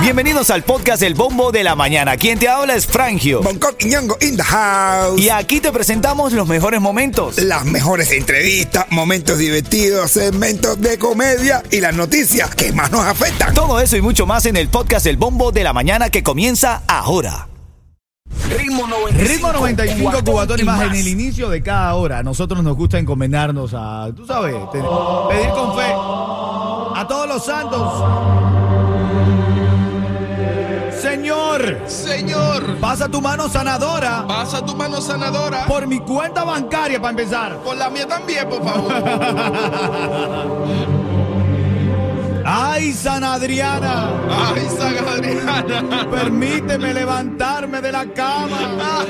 Bienvenidos al podcast El Bombo de la Mañana. Quien te habla es Frangio. Bangkok y Ñongo in the house. Y aquí te presentamos los mejores momentos. Las mejores entrevistas, momentos divertidos, segmentos de comedia y las noticias que más nos afectan. Todo eso y mucho más en el podcast El Bombo de la Mañana que comienza ahora. Ritmo 95, Ritmo 95 cubatón cubatón y y más en el inicio de cada hora. A nosotros nos gusta encomendarnos a, tú sabes, pedir con fe a todos los santos. Señor, Señor, pasa tu mano sanadora pasa tu mano sanadora por, por mi cuenta bancaria para empezar. la mía también, por favor. Ay, San Adriana, Ay, San Adriana. permíteme levantarme de la cama.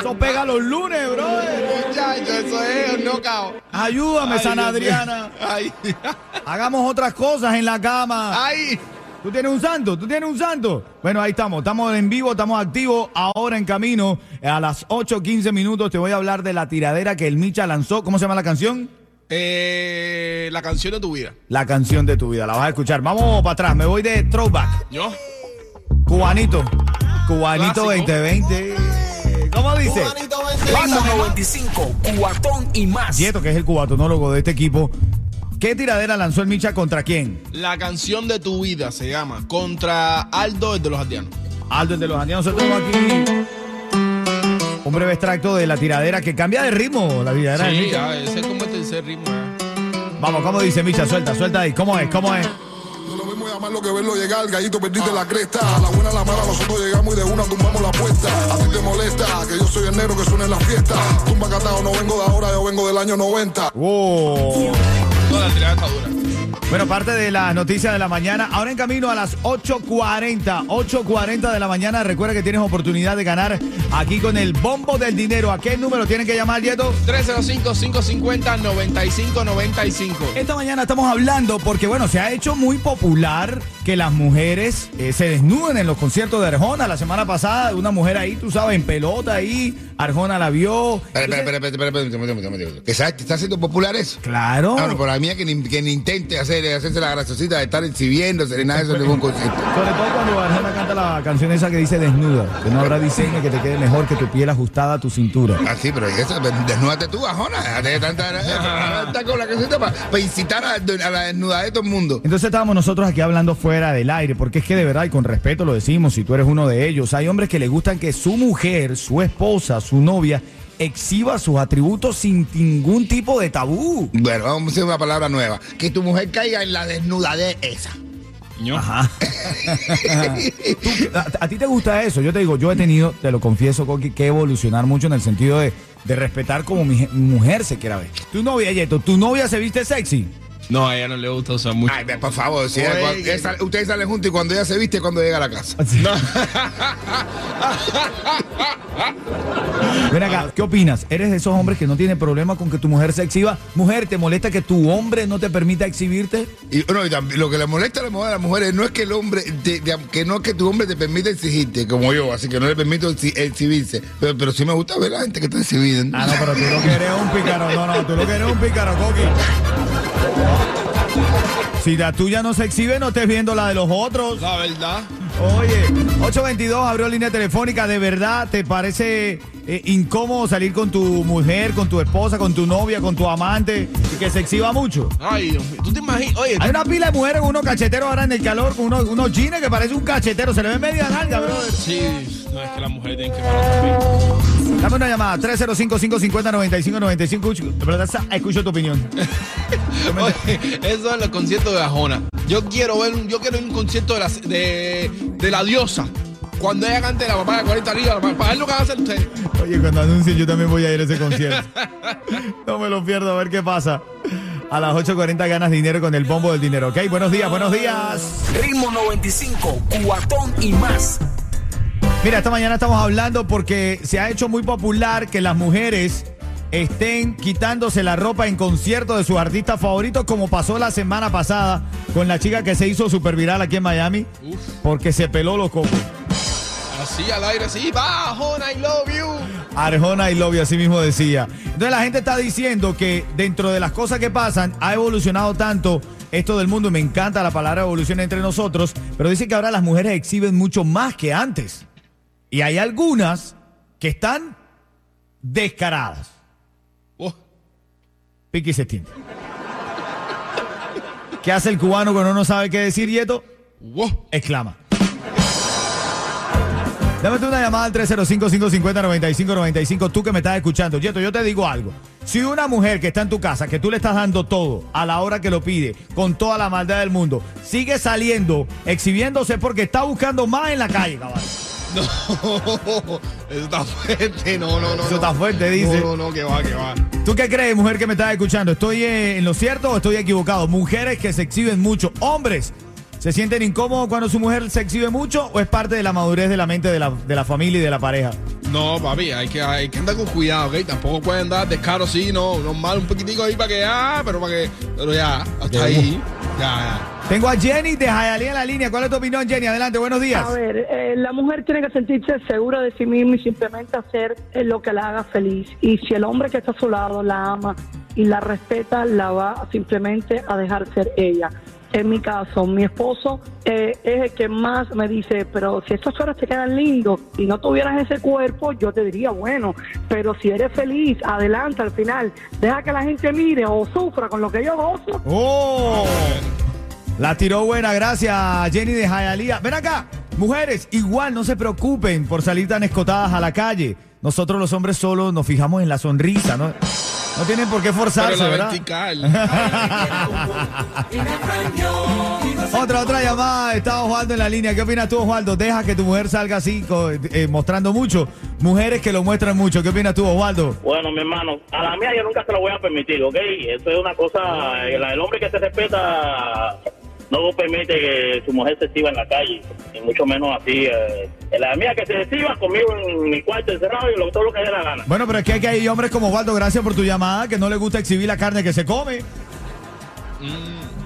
Eso pega los lunes, brother. Muchacho, eso es un knockout. Ayúdame, Ay, San Adriana. Ay, Hagamos otras cosas en la cama. ay. ¿Tú tienes un santo? ¿Tú tienes un santo? Bueno, ahí estamos. Estamos en vivo, estamos activos. Ahora en camino. A las 8.15 minutos te voy a hablar de la tiradera que el Micha lanzó. ¿Cómo se llama la canción? Eh, la canción de tu vida. La canción de tu vida. La vas a escuchar. Vamos para atrás. Me voy de throwback. ¿Yo? Cubanito. Cubanito Clásico. 2020. ¿Cómo dice? Ritmo 95, cubatón y más. Dieto, que es el cubatonólogo de este equipo. ¿Qué tiradera lanzó el Micha contra quién? La canción de tu vida se llama Contra Aldo, el de los aldeanos. Aldo, el de los andianos. Nosotros aquí un breve extracto de la tiradera que cambia de ritmo. La tiradera Sí, Micha. ya, ese es como el tercer ritmo. eh. Vamos, ¿cómo dice Micha? Suelta, suelta ahí. ¿Cómo es? ¿Cómo es? No lo que verlo llegar, gallito perdiste la cresta. A la buena, a la mala, nosotros llegamos y de una tumbamos la apuesta. A ti te molesta que yo soy el negro que suena en la fiesta. Tumba catado, no vengo de ahora, yo vengo del año 90. Wow. Toda la tirada está dura. Bueno, parte de la noticia de la mañana. Ahora en camino a las 8.40. 8.40 de la mañana. Recuerda que tienes oportunidad de ganar aquí con el bombo del dinero. ¿A qué número tienen que llamar, Dieto? 305-550-9595. Esta mañana estamos hablando porque, bueno, se ha hecho muy popular que las mujeres eh, se desnuden en los conciertos de Arjona. La semana pasada, una mujer ahí, tú sabes, en pelota ahí. Arjona la vio. Espera, espera, espera, espera, sabes que está siendo popular eso? Claro. Ah, claro, pero a mí es que ni, que ni intente hacer, hacerse la graciosita de estar exhibiéndose ni nada de eso ningún concierto. Sobre todo cuando Arjona canta la canción esa que dice desnuda, que no habrá diseño que te quede mejor que tu piel ajustada a tu cintura. Ah, sí, pero eso, desnúdate tú, Arjona. Déjate de tanta con la canción para incitar a, la desnudez de todo el mundo. Entonces estábamos nosotros aquí hablando fuera del aire, porque es que de verdad, y con respeto lo decimos, si tú eres uno de ellos, hay hombres que les gustan que su mujer, su esposa, su novia, exhiba sus atributos sin ningún tipo de tabú. Bueno, vamos a hacer una palabra nueva. Que tu mujer caiga en la desnudez esa. Ajá. Tú, a, a ti te gusta eso? Yo te digo, yo he tenido, te lo confieso, Coqui, que evolucionar mucho en el sentido de, de respetar como mi je- mujer se quiera ver. Tu novia, Yeto, ¿tu novia se viste sexy? No, a ella no le gusta usar mucho. Ay, por favor, si Oye, ella- cuando- que- ella sale- ustedes salen juntos y cuando ella se viste, cuando llega a la casa. Ven acá, ¿qué opinas? ¿Eres de esos hombres que no tienen problema con que tu mujer se exhiba? Mujer, ¿te molesta que tu hombre no te permita exhibirte? Y, no, y también, lo que le molesta a la mujer a las mujeres no es que el hombre, te- te- que no es que tu hombre te permita exigirte, como yo, así que no le permito exhi- exhibirse. Pero, pero sí me gusta ver a la gente que está exhibida. Ah, no, pero tú lo que eres un pícaro. No, no, tú lo que eres un pícaro, Coqui. Si la tuya no se exhibe, no estés viendo la de los otros. La verdad. Oye, 822 abrió línea telefónica. ¿De verdad te parece eh, incómodo salir con tu mujer, con tu esposa, con tu novia, con tu amante y que se exhiba mucho? Ay, Dios mío. ¿Tú te imaginas? Oye, Hay una pila de mujeres con unos cacheteros ahora en el calor, con unos, unos jeans que parece un cachetero. Se le ve media nalga, brother. sí, no es que las mujeres tienen que. Dame una llamada, 305-550-9595. De verdad, escucho tu opinión. Oye, eso en los conciertos de Ajona. Yo quiero ver un, yo quiero ir a un concierto de la, de, de la diosa. Cuando ella cante la papá de 40 libras, para, ver lo que van a hacer ustedes. Oye, cuando anuncien yo también voy a ir a ese concierto. no me lo pierdo, a ver qué pasa. A las 8.40 ganas dinero con el bombo del dinero, ¿ok? Buenos días, buenos días. Ritmo 95, cubatón y más. Mira, esta mañana estamos hablando porque se ha hecho muy popular que las mujeres estén quitándose la ropa en conciertos de sus artistas favoritos, como pasó la semana pasada con la chica que se hizo super viral aquí en Miami, porque se peló los cocos. Así al aire, así, va, Ajona, I love you. Arjona y Lobby, así mismo decía. Entonces la gente está diciendo que dentro de las cosas que pasan, ha evolucionado tanto esto del mundo y me encanta la palabra evolución entre nosotros, pero dice que ahora las mujeres exhiben mucho más que antes. Y hay algunas que están descaradas. Oh, Piqui se extiende. ¿Qué hace el cubano cuando no sabe qué decir, Yeto? wow. exclama. Dame una llamada al 305-550-9595. Tú que me estás escuchando. Yeto, yo te digo algo. Si una mujer que está en tu casa, que tú le estás dando todo a la hora que lo pide, con toda la maldad del mundo, sigue saliendo, exhibiéndose porque está buscando más en la calle, caballo. No, eso está fuerte. No, no, no. Eso no. está fuerte, dice. No, no, no, que va, que va. ¿Tú qué crees, mujer que me estás escuchando? ¿Estoy eh, en lo cierto o estoy equivocado? Mujeres que se exhiben mucho. Hombres, ¿se sienten incómodos cuando su mujer se exhibe mucho o es parte de la madurez de la mente de la, de la familia y de la pareja? No, papi, hay que, hay que andar con cuidado, ¿ok? Tampoco pueden dar descaro así, no, normal, un poquitico ahí para que, ah, pero para que, pero ya, hasta ahí. Tengo a Jenny de Hialeah en la línea. ¿Cuál es tu opinión, Jenny? Adelante, buenos días. A ver, eh, la mujer tiene que sentirse segura de sí misma y simplemente hacer eh, lo que la haga feliz. Y si el hombre que está a su lado la ama y la respeta, la va simplemente a dejar ser ella. En mi caso, mi esposo eh, es el que más me dice, pero si estas horas te quedan lindos y no tuvieras ese cuerpo, yo te diría, bueno, pero si eres feliz, adelante al final, deja que la gente mire o sufra con lo que yo gozo. ¡Oh! La tiró buena, gracias, Jenny de Hialeah. Ven acá, mujeres, igual no se preocupen por salir tan escotadas a la calle. Nosotros los hombres solo nos fijamos en la sonrisa, ¿no? No tienen por qué Pero forzarse, la ¿verdad? vertical. Otra, otra llamada. Está Osvaldo en la línea. ¿Qué opinas tú, Osvaldo? Deja que tu mujer salga así, eh, mostrando mucho. Mujeres que lo muestran mucho. ¿Qué opinas tú, Osvaldo? Bueno, mi hermano, a la mía yo nunca se lo voy a permitir, ¿ok? Eso es una cosa, el, el hombre que se respeta no permite que su mujer se exhiba en la calle, y mucho menos así. eh. la mía que se exhiba conmigo en mi cuarto encerrado y lo, todo lo que dé la gana. Bueno, pero es que hay, que hay hombres como Osvaldo, gracias por tu llamada, que no le gusta exhibir la carne que se come.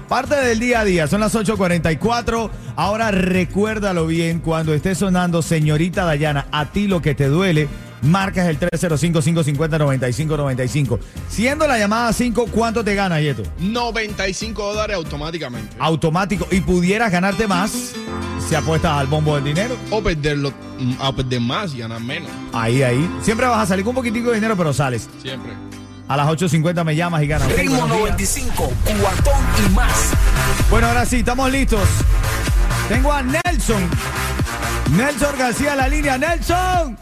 Parte del día a día, son las 8.44. Ahora recuérdalo bien, cuando esté sonando Señorita Dayana, a ti lo que te duele, marcas el 305-550-9595. Siendo la llamada 5, ¿cuánto te gana, Yeto? 95 dólares automáticamente. Automático. Y pudieras ganarte más si apuestas al bombo del dinero. O perderlo, mm, a perder más y ganar menos. Ahí, ahí. Siempre vas a salir con un poquitico de dinero, pero sales. Siempre. A las 8.50 me llamas y ganas. Ritmo Buenos días. 95, cuatón y más. Bueno, ahora sí, estamos listos. Tengo a Nelson. Nelson García en la línea. ¡Nelson!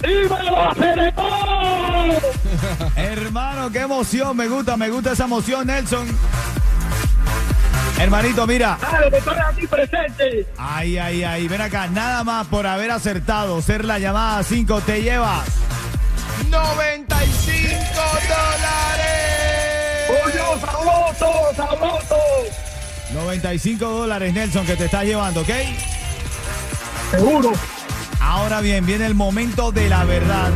Hermano, qué emoción. Me gusta, me gusta esa emoción, Nelson. Hermanito, mira. Dale, que aquí presente. Ay, ay, ay. Ven acá. Nada más por haber acertado ser la llamada 5 te llevas. 95 dólares. ¡Oye, sabroso, sabroso! 95 dólares, Nelson, que te estás llevando, ¿ok? Seguro. Ahora bien, viene el momento de la verdad.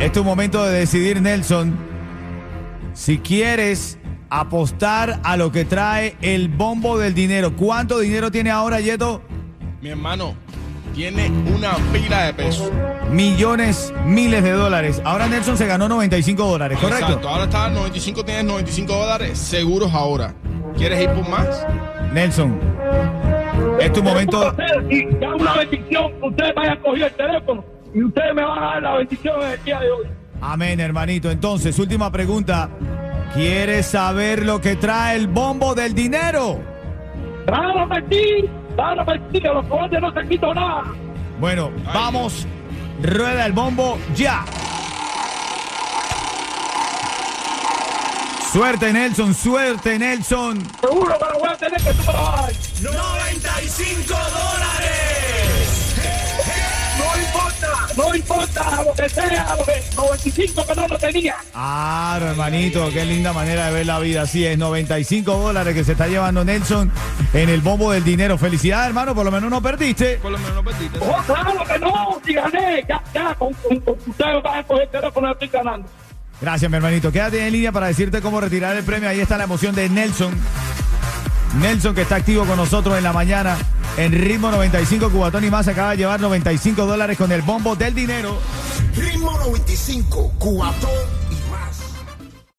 Es tu momento de decidir, Nelson, si quieres apostar a lo que trae el bombo del dinero. ¿Cuánto dinero tiene ahora, Yeto? Mi hermano tiene una pila de pesos. Millones, miles de dólares. Ahora Nelson se ganó 95 dólares, ¿correcto? Exacto. Ahora está 95, tienes 95 dólares seguros ahora. ¿Quieres ir por más? Nelson, es tu momento. Y ya una bendición, ustedes vayan a coger el teléfono y ustedes me van a dar la bendición en el día de hoy. Amén, hermanito. Entonces, última pregunta. ¿Quieres saber lo que trae el bombo del dinero? ¡Claro que sí! ¡Claro que sí! A los cobardes no se quito nada. Bueno, vamos. Rueda el bombo ya. Suerte, Nelson. Suerte, Nelson. Seguro que lo voy a tener que vas dar. 95 dólares. No importa, no importa lo que sea, lo que 95 que no lo tenía. Claro, hermanito. Qué linda manera de ver la vida. Así es, 95 dólares que se está llevando Nelson en el bombo del dinero. Felicidades, hermano. Por lo menos no perdiste. Por lo menos no perdiste. Oh, claro que no, si gané, ya, ya, con, con, con ustedes van a coger el teléfono y estoy ganando. Gracias, mi hermanito. Quédate en línea para decirte cómo retirar el premio. Ahí está la emoción de Nelson. Nelson que está activo con nosotros en la mañana en ritmo 95 Cubatón y más acaba de llevar 95 dólares con el bombo del dinero. Ritmo 95, Cubatón